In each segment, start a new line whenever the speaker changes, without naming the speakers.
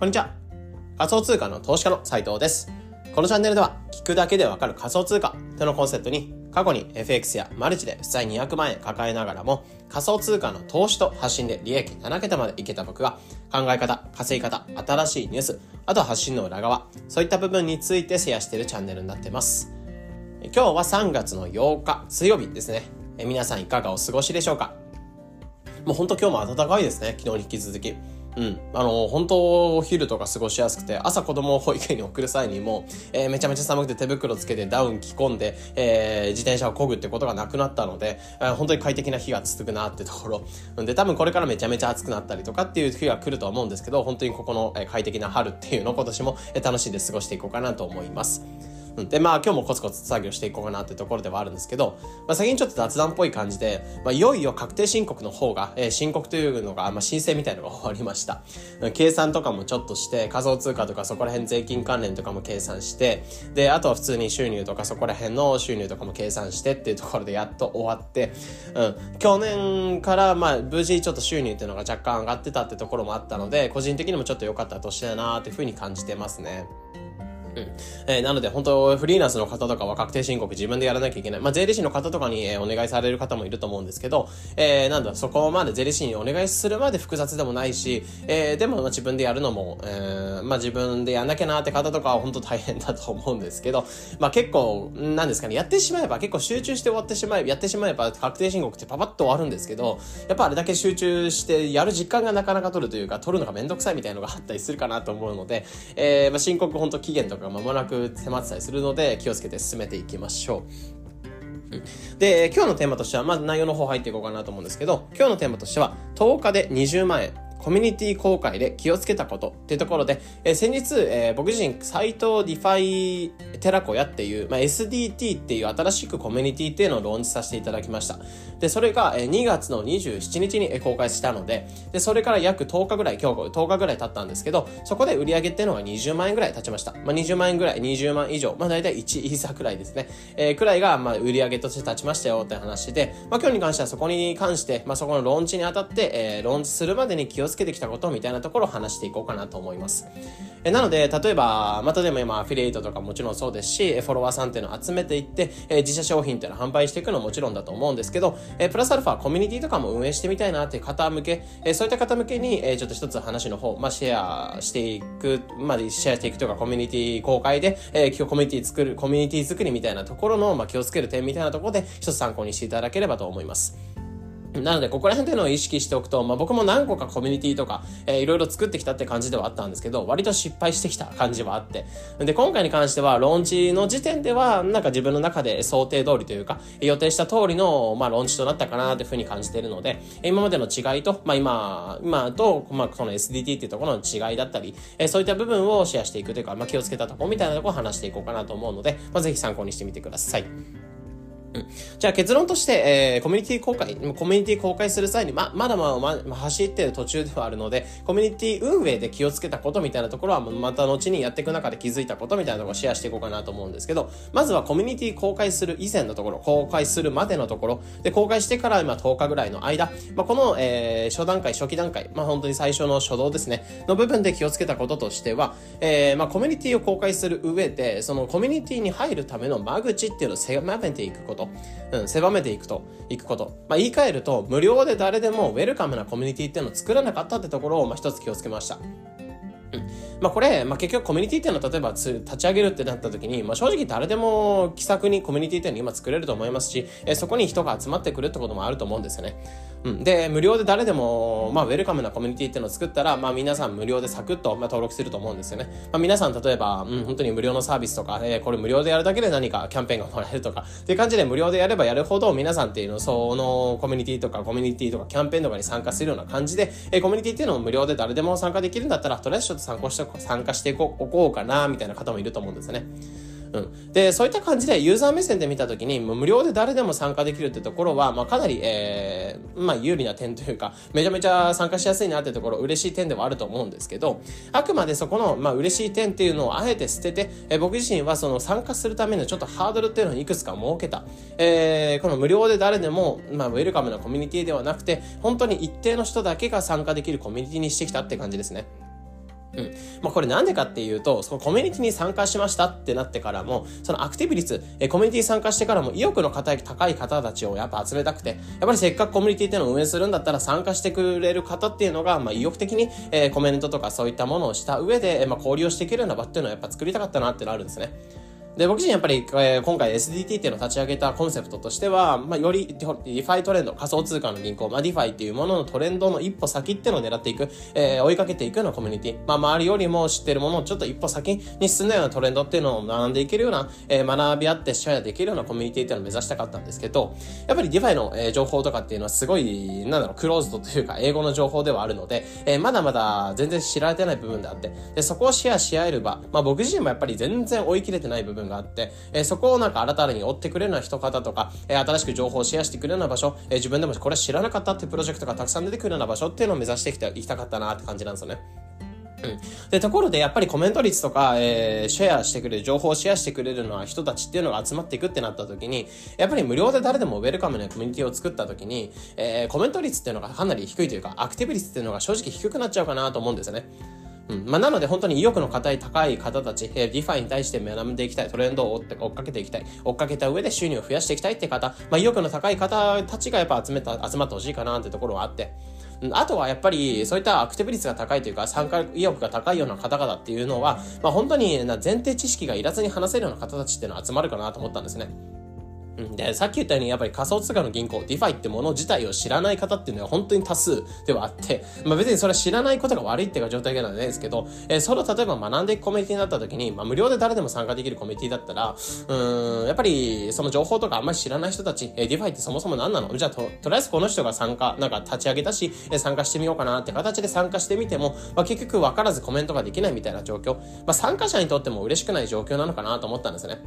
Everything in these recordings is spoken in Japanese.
こんにちは。仮想通貨の投資家の斉藤です。このチャンネルでは、聞くだけでわかる仮想通貨とのコンセプトに、過去に FX やマルチで負債200万円抱えながらも、仮想通貨の投資と発信で利益7桁までいけた僕が、考え方、稼ぎ方、新しいニュース、あと発信の裏側、そういった部分についてシェアしているチャンネルになっています。今日は3月の8日、水曜日ですね。皆さんいかがお過ごしでしょうか？もうほんと今日も暖かいですね。昨日に引き続き。うん。あの、本当、お昼とか過ごしやすくて、朝子供を保育園に送る際にも、えー、めちゃめちゃ寒くて手袋つけてダウン着込んで、えー、自転車を漕ぐってことがなくなったので、えー、本当に快適な日が続くなってところ。で、多分これからめちゃめちゃ暑くなったりとかっていう日が来ると思うんですけど、本当にここの快適な春っていうのを今年も楽しんで過ごしていこうかなと思います。で、まあ今日もコツコツ作業していこうかなってところではあるんですけど、まあ先にちょっと雑談っぽい感じで、まあいよいよ確定申告の方が、えー、申告というのが、まあ申請みたいのが終わりました。計算とかもちょっとして、仮想通貨とかそこら辺税金関連とかも計算して、で、あとは普通に収入とかそこら辺の収入とかも計算してっていうところでやっと終わって、うん、去年からまあ無事ちょっと収入っていうのが若干上がってたってところもあったので、個人的にもちょっと良かった年だなっていうふうに感じてますね。うんえー、なので本当フリーランスの方とかは確定申告自分でやらなきゃいけない。まあ、税理士の方とかに、えー、お願いされる方もいると思うんですけど、えー、なんだ、そこまで税理士にお願いするまで複雑でもないし、えー、でもまあ自分でやるのも、えー、まあ自分でやんなきゃなって方とかは本当大変だと思うんですけど、まあ結構、なんですかね、やってしまえば結構集中して終わってしまえば、やってしまえば確定申告ってパパッと終わるんですけど、やっぱあれだけ集中してやる実感がなかなか取るというか、取るのがめんどくさいみたいなのがあったりするかなと思うので、えー、まあ申告本当期限とか間もなく迫ってたりするので気をつけて進めていきましょう。で、今日のテーマとしては、まず内容の方入っていこうかなと思うんですけど、今日のテーマとしては、10日で20万円。コミュニティ公開で気をつけたことっていうところで、えー、先日、えー、僕自身、サイトディファイ寺子屋っていう、まあ、SDT っていう新しくコミュニティっていうのをローンチさせていただきました。で、それが、えー、2月の27日に公開したので、で、それから約10日ぐらい、今日10日ぐらい経ったんですけど、そこで売り上げっていうのが20万円ぐらい経ちました。まあ、20万円ぐらい、20万以上、まあ、大体1イーサくらいですね。えー、くらいが、まあ、売り上げとして立ちましたよって話で、まあ、今日に関してはそこに関して、まあ、そこのローンチにあたって、えー、ローンチするまでに気をつけてきたことみたいなところを話していこうかなと思います。えなので、例えば、またでも今、アフィリエイトとかもちろんそうですし、フォロワーさんっていうのを集めていって、え自社商品っていうのを販売していくのももちろんだと思うんですけど、えプラスアルファコミュニティとかも運営してみたいなっていう方向け、えそういった方向けに、えちょっと一つ話の方、まあ、シェアしていく、まあ、シェアしていくというか、コミュニティ公開で、えー、コミュニティ作る、コミュニティ作りみたいなところの、まあ、気をつける点みたいなところで、一つ参考にしていただければと思います。なので、ここら辺っていうのを意識しておくと、まあ、僕も何個かコミュニティとか、えー、いろいろ作ってきたって感じではあったんですけど、割と失敗してきた感じはあって。で、今回に関しては、ローンチの時点では、なんか自分の中で想定通りというか、予定した通りの、まあ、ローンチとなったかなというふうに感じているので、今までの違いと、まあ、今、今と、まあ、この SDT っていうところの違いだったり、えー、そういった部分をシェアしていくというか、まあ、気をつけたとこみたいなとこを話していこうかなと思うので、まあ、ぜひ参考にしてみてください。うん、じゃあ結論として、えー、コミュニティ公開、コミュニティ公開する際に、ま、まだまだ、ま、ま走ってる途中ではあるので、コミュニティ運営で気をつけたことみたいなところは、また後にやっていく中で気づいたことみたいなところをシェアしていこうかなと思うんですけど、まずはコミュニティ公開する以前のところ、公開するまでのところ、で、公開してから今10日ぐらいの間、まあ、この、えー、初段階、初期段階、まあ、本当に最初の初動ですね、の部分で気をつけたこととしては、えー、まあ、コミュニティを公開する上で、そのコミュニティに入るための間口っていうのを狭めていくこと、うん、狭めていくと、いくこと。まあ、言い換えると、無料で誰でもウェルカムなコミュニティっていうのを作らなかったってところを、まあ、一つ気をつけました。うんまあこれ、まあ結局コミュニティっていうのは例えば立ち上げるってなった時に、まあ正直誰でも気さくにコミュニティっていうの今作れると思いますし、えそこに人が集まってくるってこともあると思うんですよね。うん。で、無料で誰でも、まあウェルカムなコミュニティっていうのを作ったら、まあ皆さん無料でサクッと、まあ、登録すると思うんですよね。まあ皆さん例えば、うん、本当に無料のサービスとか、えー、これ無料でやるだけで何かキャンペーンがもらえるとか、っていう感じで無料でやればやるほど皆さんっていうの、そのコミュニティとかコミュニティとかキャンペーンとかに参加するような感じで、えー、コミュニティっていうのも無料で誰でも参加できるんだったら、とりあえずちょっと参考して参加していこうおこうかな、みたいな方もいると思うんですよね。うん。で、そういった感じでユーザー目線で見たときに、無料で誰でも参加できるってところは、まあ、かなり、えー、まあ、有利な点というか、めちゃめちゃ参加しやすいなってところ、嬉しい点ではあると思うんですけど、あくまでそこの、まあ、嬉しい点っていうのをあえて捨てて、えー、僕自身はその参加するためのちょっとハードルっていうのをいくつか設けた。えー、この無料で誰でも、まあ、ウェルカムなコミュニティではなくて、本当に一定の人だけが参加できるコミュニティにしてきたって感じですね。うん。まあ、これなんでかっていうと、そのコミュニティに参加しましたってなってからも、そのアクティブ率、えコミュニティに参加してからも意欲の高い方たちをやっぱ集めたくて、やっぱりせっかくコミュニティっていうのを運営するんだったら参加してくれる方っていうのが、まあ、意欲的に、えー、コメントとかそういったものをした上で、まあ、交流をしていけるような場っていうのをやっぱ作りたかったなっていうのあるんですね。で、僕自身やっぱり、えー、今回 SDT っていうのを立ち上げたコンセプトとしては、まあ、より DeFi トレンド、仮想通貨の銀行、まあ、 DeFi っていうもののトレンドの一歩先っていうのを狙っていく、えー、追いかけていくようなコミュニティ、まあ、周りよりも知ってるものをちょっと一歩先に進んだようなトレンドっていうのを学んでいけるような、えー、学び合ってシェアできるようなコミュニティっていうのを目指したかったんですけど、やっぱり DeFi の、えー、情報とかっていうのはすごい、なんだろう、クローズドというか、英語の情報ではあるので、えー、まだまだ全然知られてない部分であって、で、そこをシェアし合える場、まあ、僕自身もやっぱり全然追い切れてない部分分があって、え、そこをなんか新たに追ってくれるような人方とか、え、新しく情報をシェアしてくれるような場所、え、自分でもこれ知らなかったってプロジェクトがたくさん出てくるような場所っていうのを目指していきたいきたかったなって感じなんですよね。うん。で、ところでやっぱりコメント率とか、えー、シェアしてくれる、情報をシェアしてくれるのは人たちっていうのが集まっていくってなった時に、やっぱり無料で誰でもウェルカムなコミュニティを作った時に、えー、コメント率っていうのがかなり低いというか、アクティブ率っていうのが正直低くなっちゃうかなと思うんですよね。うん。まあ、なので本当に意欲の硬い高い方たち、えー、 DeFi に対して学んでいきたい、トレンドを追って追っかけていきたい、追っかけた上で収入を増やしていきたいって方、まあ、意欲の高い方たちがやっぱ集めた、集まってほしいかなってところはあって、あとはやっぱりそういったアクティブ率が高いというか参加意欲が高いような方々っていうのは、まあ、本当に前提知識がいらずに話せるような方たちっていうのは集まるかなと思ったんですね。で、さっき言ったようにやっぱり仮想通貨の銀行、 DeFi ってもの自体を知らない方っていうのは本当に多数ではあって、まあ別にそれは知らないことが悪いっていう状態ではなんですけど、えー、それを例えば学んでいくコミュニティになった時に、まあ無料で誰でも参加できるコミュニティだったら、うん、やっぱりその情報とかあんまり知らない人たち、えー、 DeFi ってそもそも何なの？じゃあと、とりあえずこの人が参加、なんか立ち上げたし、えー、参加してみようかなって形で参加してみても、まあ結局分からずコメントができないみたいな状況、まあ参加者にとっても嬉しくない状況なのかなと思ったんですね。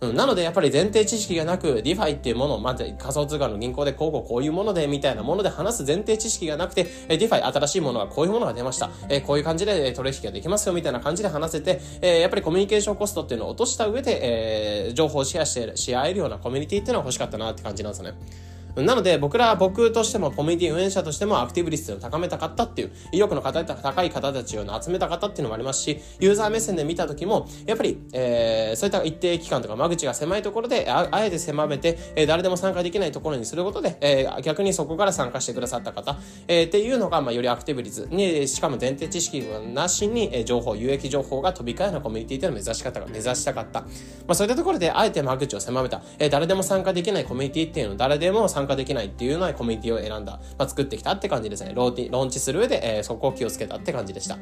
うん、なのでやっぱり前提知識がなく、 DeFi っていうものを、まず仮想通貨の銀行でこうこうこういうもので、みたいなもので話す前提知識がなくて、え DeFi 新しいものがこういうものが出ました。えこういう感じで取引ができますよ、みたいな感じで話せて、えやっぱりコミュニケーションコストっていうのを落とした上で、え情報をシェアして、し合えるようなコミュニティっていうのは欲しかったなって感じなんですよね。なので僕ら、僕としてもコミュニティ運営者としてもアクティブ率を高めたかったっていう、意欲の方高い方たちを集めたかっていうのもありますし、ユーザー目線で見た時も、やっぱり、えー、そういった一定期間とか間口が狭いところで、ああえて狭めて、えー、誰でも参加できないところにすることで、えー、逆にそこから参加してくださった方、えー、っていうのが、まあ、よりアクティブ率に、しかも前提知識なしに、えー、情報、有益情報が飛び交うようなコミュニティというのを目指し方が、目指したかった。まあ、そういったところで、あえて間口を狭めた、えー、誰でも参加できないコミュニティっていうのを誰でも参加参加できないっていうのはコミュニティを選んだ、まあ、作ってきたって感じですね。ローティローンチする上で、えー、そこを気をつけたって感じでした。うん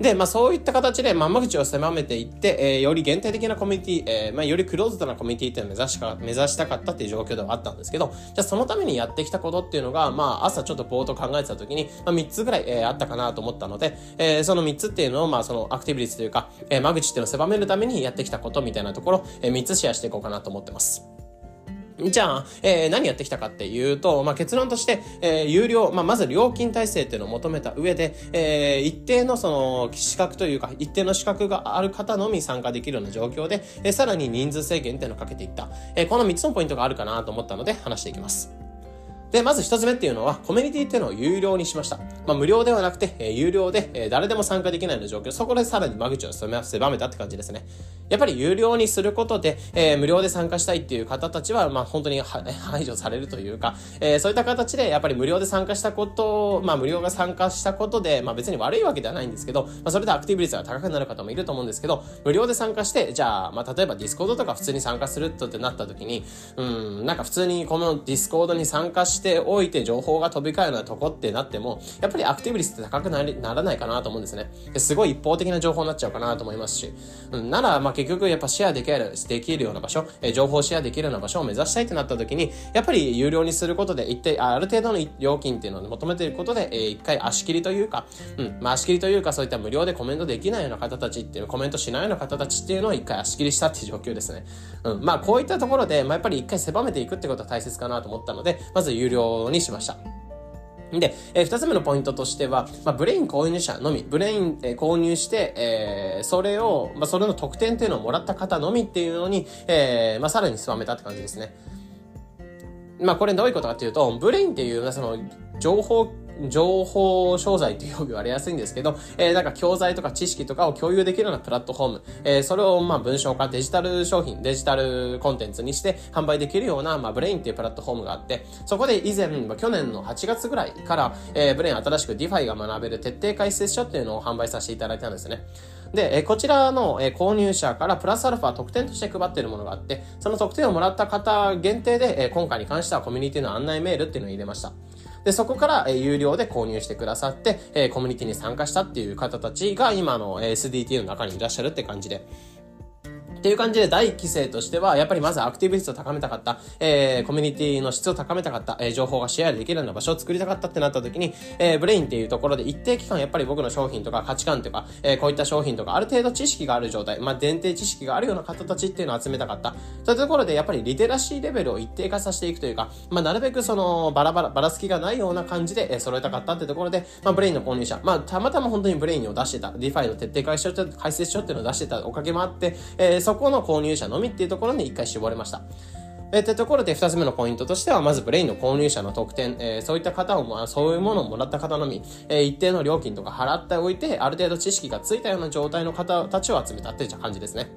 で、まあそういった形で、まあ、間口を狭めていって、えー、より限定的なコミュニティ、えー、まあよりクローズドなコミュニティっていうのを目指しか、目指したかったっていう状況ではあったんですけど、じゃあそのためにやってきたことっていうのが、まあ朝ちょっとぼーっと考えてた時に、まあ3つぐらい、えー、あったかなと思ったので、えー、その3つっていうのを、まあそのアクティブ率というか、えー、間口っていうのを狭めるためにやってきたことみたいなところ、えー、3つシェアしていこうかなと思ってます。じゃあ、えー、何やってきたかっていうと、まあ、結論として、えー、有料、まあ、まず料金体制っていうのを求めた上で、えー、一定のその資格というか、一定の資格がある方のみ参加できるような状況で、えー、さらに人数制限っていうのをかけていった。えー、この3つのポイントがあるかなと思ったので話していきます。で、まず一つ目っていうのは、コミュニティっていうのを有料にしました。まあ、無料ではなくて、えー、有料で、えー、誰でも参加できないような状況。そこでさらに間口を狭めたって感じですね。やっぱり有料にすることで、えー、無料で参加したいっていう方たちは、まあ、本当に排除されるというか、えー、そういった形で、やっぱり無料で参加したことをまあ、無料が参加したことで、まあ、別に悪いわけではないんですけど、まあ、それでアクティブ率が高くなる方もいると思うんですけど、無料で参加して、じゃあ、まあ、例えば Discord とか普通に参加するとってなった時に、うん、なんか普通にこの Discord に参加してておいて情報が飛び交うようなとこってなっても、やっぱりアクティブ率って高くならないかなと思うんですね。すごい一方的な情報になっちゃうかなと思いますし、うん、なら、まあ、結局やっぱシェアできる、できるような場所、え情報シェアできるような場所を目指したいってなった時に、やっぱり有料にすることで、一定、ある程度の料金っていうのを求めていることで、えー、一回足切りというか、うん、まあ足切りというかそういった無料でコメントできないような方たちっていう、コメントしないような方たちっていうのを一回足切りしたっていう状況ですね。うん、まあこういったところで、まあやっぱり一回狭めていくってことは大切かなと思ったので、まず有料にしました。で、えー、二つ目のポイントとしては、まあ、 Brain 購入者のみ、 Brain 、えー、購入して、えー、それを、まあ、それの特典っていうのをもらった方のみっていうのに、えー、まあ、さらに狭めたって感じですね。まあこれどういうことかっていうと、 Brain っていう、その、情報情報商材ってよく言われやすいんですけど、えー、なんか教材とか知識とかを共有できるようなプラットフォーム、えー、それをまあ文章化、デジタル商品、デジタルコンテンツにして販売できるような、まあ、 Brain っていうプラットフォームがあって、そこで以前、まあ、去年の8月ぐらいから、えー、 Brain 新しく DeFi が学べる徹底解説書っていうのを販売させていただいたんですね。で、えこちらの、え購入者からプラスアルファ特典として配っているものがあって、その特典をもらった方限定で、え今回に関してはコミュニティの案内メールっていうのを入れました。で、そこから、え、有料で購入してくださって、え、コミュニティに参加したっていう方たちが今の SDT の中にいらっしゃるって感じで、っていう感じで第1期生としては、やっぱりまずアクティブ率を高めたかった、えー、コミュニティの質を高めたかった、えー、情報がシェアできるような場所を作りたかったってなった時に、えー、ブレインっていうところで一定期間やっぱり僕の商品とか価値観とか、えー、こういった商品とかある程度知識がある状態、まあ、前提知識があるような方たちっていうのを集めたかった。そういうところでやっぱりリテラシーレベルを一定化させていくというか、まあ、なるべくそのバラバラ、ばらつきがないような感じで、えー、揃えたかったってところで、まあ、 Brain の購入者、まあ、たまたま本当に Brain を出してた、DeFi の徹底解説書解説書っていうのを出してたおかげもあって、えー、そこの購入者のみっていうところに一回絞れました。え、ってところで2つ目のポイントとしては、まず Brain の購入者の特典、えー、そういった方を、まあ、そういうものをもらった方のみ、えー、一定の料金とか払っておいて、ある程度知識がついたような状態の方たちを集めたっていう感じですね。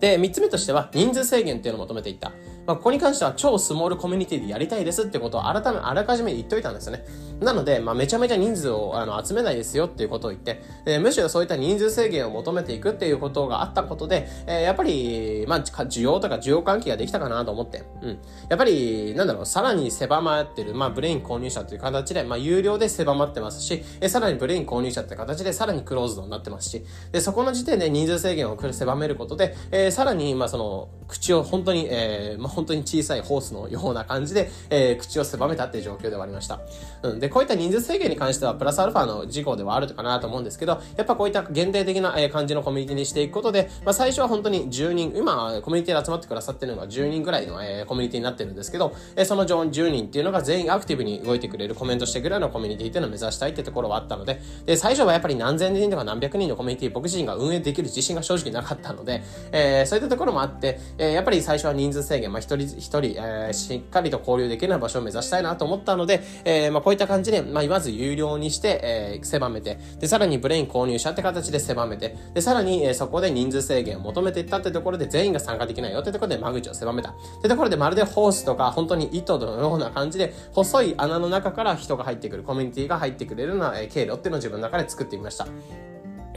で、3つ目としては、人数制限っていうのを設けていった。まあ、ここに関しては超スモールコミュニティでやりたいですってことを改め、あらかじめ言っといたんですよね。なので、まあ、めちゃめちゃ人数をあの集めないですよっていうことを言って、えむしろそういった人数制限を設けていくっていうことがあったことで、え、やっぱり、まあ、需要とか需要喚起ができたかなと思って、うん。やっぱり、なんだろう、さらに狭まってる、まあ、 Brain 購入者という形で、まあ、有料で狭まってますし、えさらに Brain 購入者って形でさらにクローズドになってますし、で、そこの時点で人数制限を狭めることで、え、さらに、まあ、その、口を本当に、えー、まあ、本当に小さいホースのような感じで、えー、口を狭めたっていう状況ではありました。うん。で、こういった人数制限に関してはプラスアルファの事項ではあるかなと思うんですけど、やっぱこういった限定的な感じのコミュニティにしていくことで、まあ最初は本当に10人、今コミュニティで集まってくださってるのが10人ぐらいの、えコミュニティになってるんですけど、えその10人っていうのが全員アクティブに動いてくれるコメントしてくれるのコミュニティっていうのを目指したいってところはあったので、で、最初はやっぱり何千人とか何百人のコミュニティ僕自身が運営できる自信が正直なかったので、えー、そういったところもあって、えやっぱり最初は人数制限、まあ一人一人、えー、しっかりと交流できるような場所を目指したいなと思ったので、えー、まあこういった感じで、まあまず有料にして、えー、狭めて、で、さらにブレイン購入者って形で狭めて、で、さらに、えー、そこで人数制限を求めていったってところで全員が参加できないよってところで間口を狭めた。ってところでまるでホースとか本当に糸のような感じで細い穴の中から人が入ってくる、コミュニティが入ってくれるような、え、経路っていうのを自分の中で作ってみました。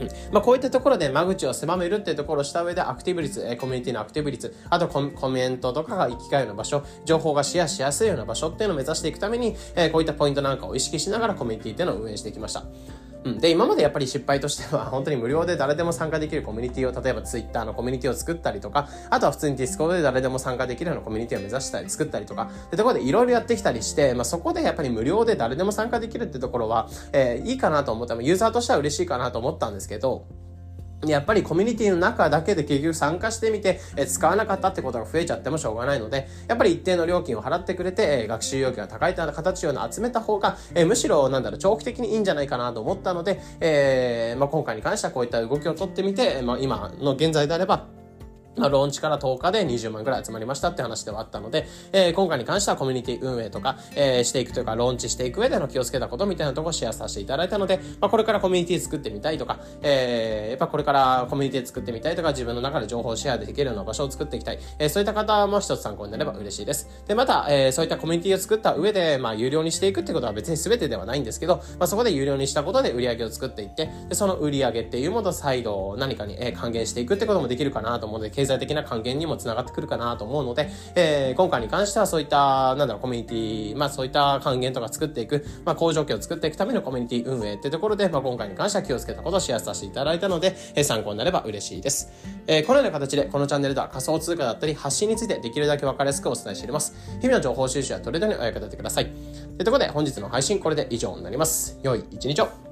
うん、まあ、こういったところで間口を狭めるっていうところをした上でアクティブ率、えコミュニティのアクティブ率、あとコメントとかが行き交うような場所、情報がシェアしやすいような場所っていうのを目指していくために、えこういったポイントなんかを意識しながらコミュニティっていうのを運営していきました。うん、で、今までやっぱり失敗としては、本当に無料で誰でも参加できるコミュニティを、例えば Twitter のコミュニティを作ったりとか、あとは普通に Discord で誰でも参加できるようなコミュニティを目指したり、作ったりとか、ってところでいろいろやってきたりして、まあ、そこでやっぱり無料で誰でも参加できるってところは、えー、いいかなと思った、ユーザーとしては嬉しいかなと思ったんですけど、やっぱりコミュニティの中だけで結局参加してみて、え使わなかったってことが増えちゃってもしょうがないので、やっぱり一定の料金を払ってくれて、え学習要求が高い形を集めた方が、えむしろなんだろう、長期的にいいんじゃないかなと思ったので、えー、まあ、今回に関してはこういった動きをとってみて、まあ、今の現在であれば、ローンチから10日で20万ぐらい集まりましたって話ではあったので、えー、今回に関してはコミュニティ運営とか、えー、していくというか、ローンチしていく上での気をつけたことみたいなところをシェアさせていただいたので、まあ、これからコミュニティ作ってみたいとか、えー、やっぱこれからコミュニティ作ってみたいとか、自分の中で情報シェアできるような場所を作っていきたい。えー、そういった方も一つ参考になれば嬉しいです。で、また、えー、そういったコミュニティを作った上で、まあ、有料にしていくってことは別に全てではないんですけど、まあ、そこで有料にしたことで売り上げを作っていって、で、その売り上げっていうものを再度何かに、えー、還元していくってこともできるかなと思うので、済的な還元にもつながってくるかなと思うので、えー、今回に関してはそういった、なんだろう、コミュニティ、まあそういった還元とか作っていく、まあ好条件を作っていくためのコミュニティ運営ってところで、まあ今回に関しては気をつけたことをシェアさせていただいたので、えー、参考になれば嬉しいです。えー、このような形でこのチャンネルでは仮想通貨だったり発信についてできるだけ分かりやすくお伝えしています。日々の情報収集やトレードにお役立てください。というところで本日の配信これで以上になります。良い一日を